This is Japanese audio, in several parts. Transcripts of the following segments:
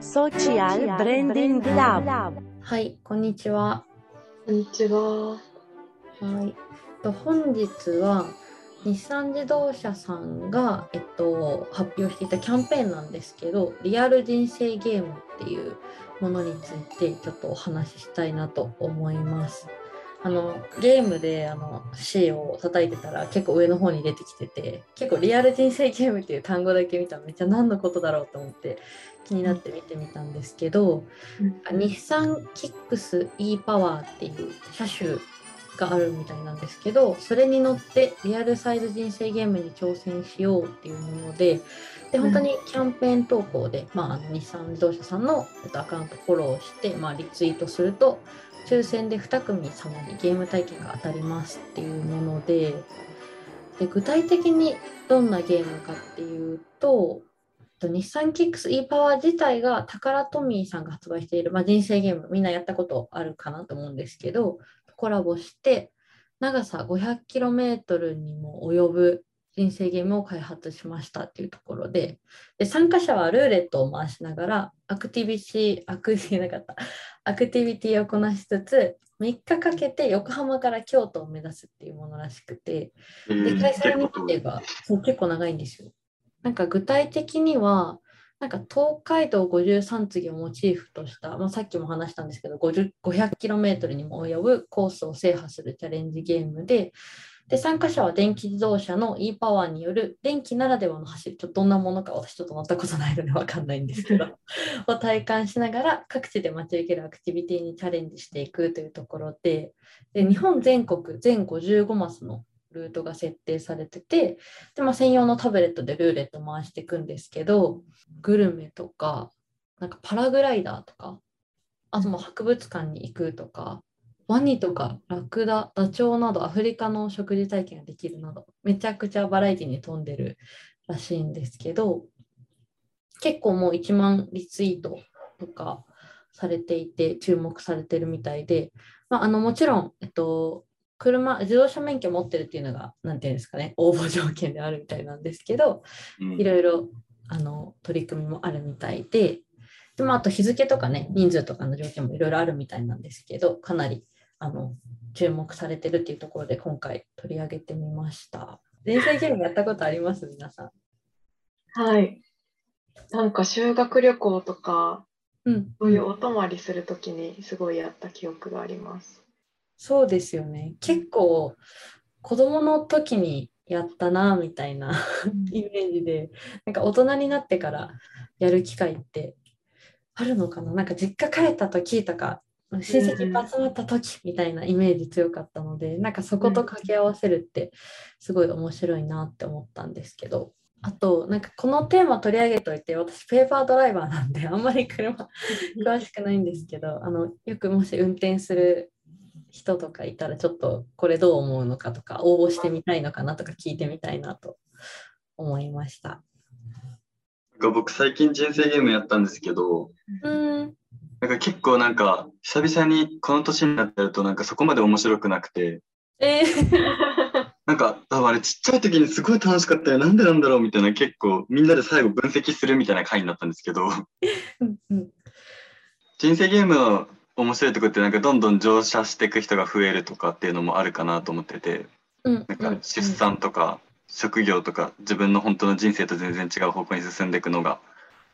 Social Branding Lab はい、こんにちは。こんにちは。はい。と本日は日産自動車さんが、えっと、発表していたキャンペーンなんですけど、リアル人生ゲームっていうものについてちょっとお話ししたいなと思います。あのゲームであの C を叩いてたら結構上の方に出てきてて結構リアル人生ゲームっていう単語だけ見たらめっちゃ何のことだろうと思って気になって見てみたんですけど、日産キックス e パワーっていう車種があるみたいなんですけどそれに乗ってリアルサイズ人生ゲームに挑戦しようっていうものでで本当にキャンペーン投稿で、まあ、あの日産自動車さんのえっとアカウントフォローして、まあ、リツイートすると抽選で2組様にゲーム体験が当たりますっていうものでで具体的にどんなゲームかっていうと日産キックス e パワー自体がタカラトミーさんが発売している、まあ、人生ゲームみんなやったことあるかなと思うんですけどコラボして長さ 500km にも及ぶ人生ゲームを開発しましたっていうところでで参加者はルーレットを回しながらアクティビティアクティなかった。アクティビティをこなしつつ3日かけて横浜から京都を目指すっていうものらしくてで開催日程が結構長い。んですよ。なんか具体的にはなんか東海道53次をモチーフとした、まあ、さっきも話したんですけど 500km にも及ぶコースを制覇するチャレンジゲームでで参加者は電気自動車の e パワーによる電気ならではの走り。ちょっとどんなものか私ちょっと乗ったことないので分かんないんですけど。を体感しながら各地で待ち受けるアクティビティにチャレンジしていくというところで。で日本全国全55マスのルートが設定されててで、まあ、専用のタブレットでルーレット回していくんですけどグルメとかなんかパラグライダーとかあとも博物館に行くとかワニとかラクダダチョウなどアフリカの食事体験ができるなどめちゃくちゃバラエティに富んでるらしいんですけど結構もう1万リツイートとかされていて注目されてるみたいで、まあ、あのもちろん、えっと、車自動車免許持ってるっていうのが何て言うんですかね応募条件であるみたいなんですけど、いろいろあの取り組みもあるみたいでで、まあ、あと日付とかね人数とかの条件もいろいろあるみたいなんですけどかなりあの注目されてるっていうところで今回取り上げてみました。人生ゲームやったことあります？皆さん。はい。なんか修学旅行とか、うん、そういうお泊まりするときにすごいやった記憶があります。そうですよね。結構子供の時にやったなみたいなイメージで、なんか大人になってからやる機会ってあるのかな？なんか実家帰った時とか親戚が集まった時みたいなイメージ強かったので、なんかそこと掛け合わせるってすごい面白いなって思ったんですけど。あと、なんかこのテーマ取り上げといて、私ペーパードライバーなんで、あんまり車 詳しくないんですけど、あのよくもし運転する人とかいたら、ちょっとこれどう思うのかとか、応募してみたいのかなとか聞いてみたいなと思いました。僕最近人生ゲームやったんですけど、うん、なんか結構なんか久々にこの年になってるとなんかそこまで面白くなくて、えー、なんか多分あれちっちゃい時にすごい楽しかったよ。なんでなんだろうみたいな結構みんなで最後分析するみたいな回になったんですけど、人生ゲームの面白いところってなんかどんどん乗車していく人が増えるとかっていうのもあるかなと思ってて、うん。なんか出産とか職業とか自分の本当の人生と全然違う方向に進んでいくのが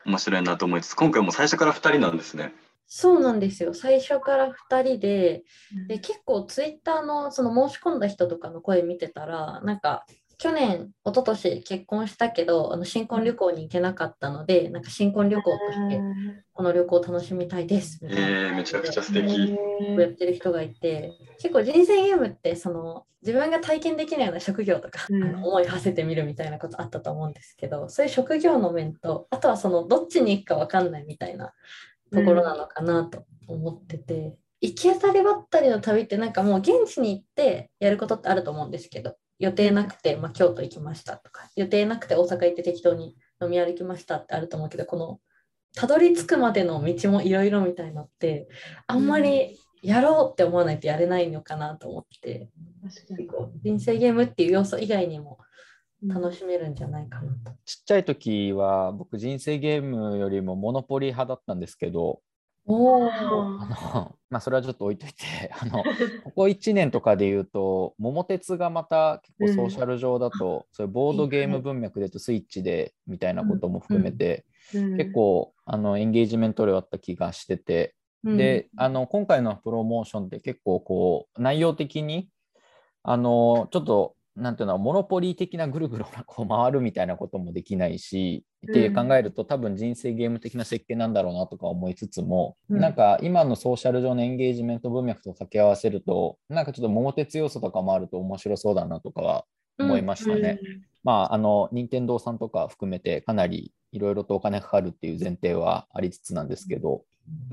面白いなと思いつつ今回も最初から2人なんですね。そうなんですよ最初から2人でで結構ツイッターのその申し込んだ人とかの声見てたらなんか去年一昨年結婚したけどあの新婚旅行に行けなかったのでなんか新婚旅行としてこの旅行を楽しみたいですみたいなえー、めちゃくちゃ素敵。やってる人がいて結構人生ゲームってその自分が体験できないような職業とか、うん。あの思い馳せてみるみたいなことあったと思うんですけどそういう職業の面とあとはそのどっちに行くか分かんないみたいなところなのかなと思ってて、行き当たりばったりの旅ってなんかもう現地に行ってやることってあると思うんですけど予定なくて、まあ、京都行きましたとか予定なくて大阪行って適当に飲み歩きましたってあると思うけどこのたどり着くまでの道もいろいろみたいのってあんまりやろうって思わないとやれないのかなと思って、確かに。結構人生ゲームっていう要素以外にも楽しめるんじゃないかなと。ちっちゃい時は僕人生ゲームよりもモノポリ派だったんですけどおあのまあそれはちょっと置いといて あのここ1年とかで言うと桃鉄がまた結構ソーシャル上だと、そういうボードゲーム文脈でとスイッチでみたいなことも含めて、結構あのエンゲージメント量あった気がしてて、であの今回のプロモーションって結構こう内容的にあのちょっとなんていうのモノポリー的なぐるぐるこう回るみたいなこともできないし、って考えると多分人生ゲーム的な設計なんだろうなとか思いつつも、うん。なんか今のソーシャル上のエンゲージメント文脈と掛け合わせるとなんかちょっと桃鉄要素とかもあると面白そうだなとかは思いましたね。まああの任天堂さんとか含めてかなりいろいろとお金かかるっていう前提はありつつなんですけど、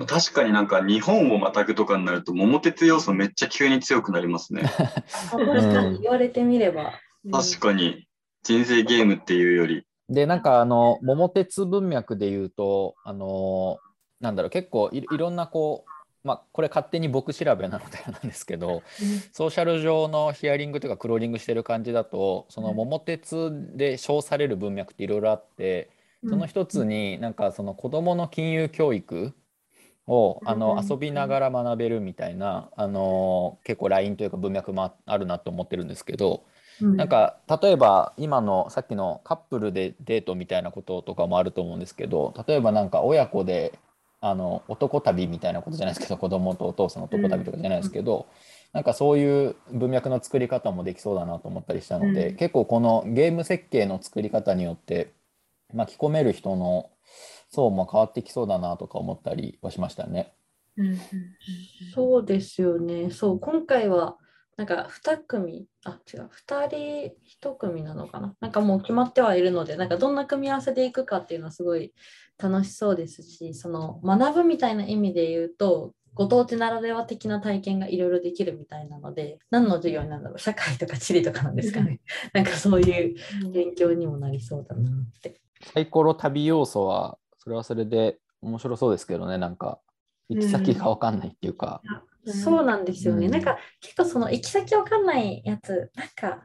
確かになんか日本をまたぐとかになると桃鉄要素めっちゃ急に強くなりますね。確かに言われてみれば。確かに人生ゲームっていうより。でなんかあの桃鉄文脈で言うとあのなんだろう結構いいろんなこうまあこれ勝手に僕調べなのでなんですけどソーシャル上のヒアリングというかクローリングしてる感じだとその桃鉄で称される文脈っていろいろあってその一つになんかその子どもの金融教育をあのうん遊びながら学べるみたいなあの結構 LINE というか文脈もああるなと思ってるんですけどなんか例えば今のさっきのカップルでデートみたいなこととかもあると思うんですけど例えばなんか親子であの男旅みたいなことじゃないですけど子供とお父さんの男旅とかじゃないですけど、なんかそういう文脈の作り方もできそうだなと思ったりしたので、うん。結構このゲーム設計の作り方によって巻き込める人の層も変わってきそうだなとか思ったりはしましたね。そうですよね。そう、今回は、なんか2組、あ、違う、2人1組なのかな？なんかもう決まってはいるので、なんかどんな組み合わせでいくかっていうのはすごい楽しそうですし、その学ぶみたいな意味で言うと、ご当地ならでは的な体験がいろいろできるみたいなので、何の授業になるんだろう、社会とか地理とかなんですかね。なんかそういう勉強にもなりそうだなって。サイコロ旅要素はそれはそれで面白そうですけどねなんか行き先が分かんないっていうか。うんそうなんですよね。うんなんか結構その行き先わかんないやつ、なんか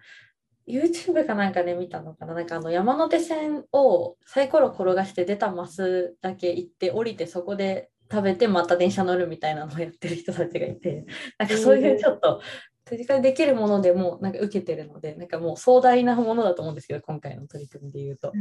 YouTube かなんかで見たのかな？なんかあの山手線をサイコロ転がして出たマスだけ行って降りてそこで食べてまた電車乗るみたいなのをやってる人たちがいて、なんかそういうちょっと取り替えできるものでもなんか受けてるので、なんかもう壮大なものだと思うんですけど、今回の取り組みで言うと。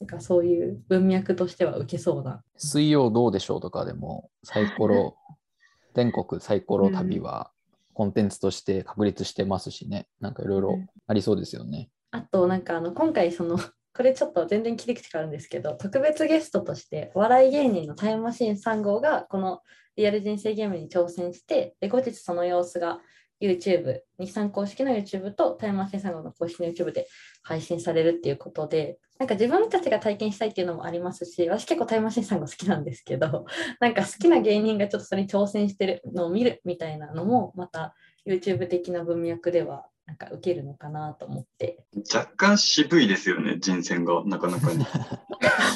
なんかそういう文脈としては受けそうな。水曜どうでしょうとかでもサイコロ 全国サイコロ旅はコンテンツとして確立してますしね。なんかいろいろありそうですよね。あとなんかあの今回その これちょっと全然切り口変わるんですけど特別ゲストとしてお笑い芸人のタイムマシーン3号がこのリアル人生ゲームに挑戦してで後日その様子が YouTube 日産公式の YouTube とタイムマシーン3号の公式の YouTube で配信されるっていうことでなんか自分たちが体験したいっていうのもありますし私結構タイムマシーン3号好きなんですけど なんか好きな芸人がちょっとそれに挑戦してるのを見るみたいなのもまた YouTube 的な文脈ではなんか受けるのかなと思って若干渋いですよね、人選がなかなかに。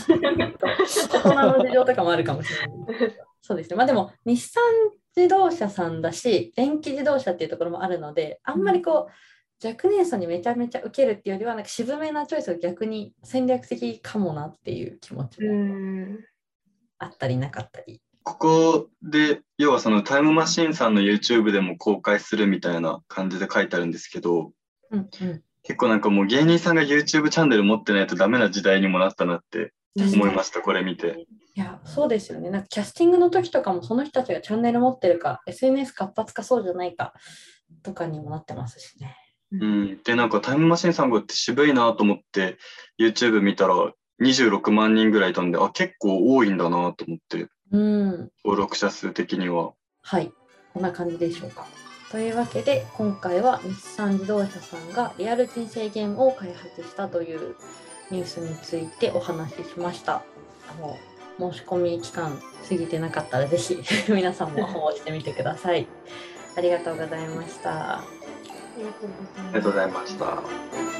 大人の事情とかもあるかもしれない。そうですね。まあでも、日産自動車さんだし、電気自動車っていうところもあるので、あんまりこう、若年層にめちゃめちゃ受けるっていうよりは、なんか渋めなチョイスが逆に戦略的かもなっていう気持ちうもんあったりなかったり。ここで、要はそのタイムマシーンさんの YouTube でも公開するみたいな感じで書いてあるんですけど、うんうん。結構なんかもう芸人さんが YouTube チャンネル持ってないとダメな時代にもなったなって思いました、これ見て。いや、そうですよね。なんかキャスティングの時とかもその人たちがチャンネル持ってるか、SNS 活発化そうじゃないかとかにもなってますしね。うん、で、なんかタイムマシーンさん号って渋いなと思って YouTube 見たら26万人ぐらいいたんで、あ、結構多いんだなと思って、うん。登録者数的には。はい、こんな感じでしょうか。というわけで今回は日産自動車さんがリアル人生ゲームを開発したというニュースについてお話ししました。あの申し込み期間過ぎてなかったらぜひ 皆さんも応募してみてください。ありがとうございました。ありがとうございますありがとうございました。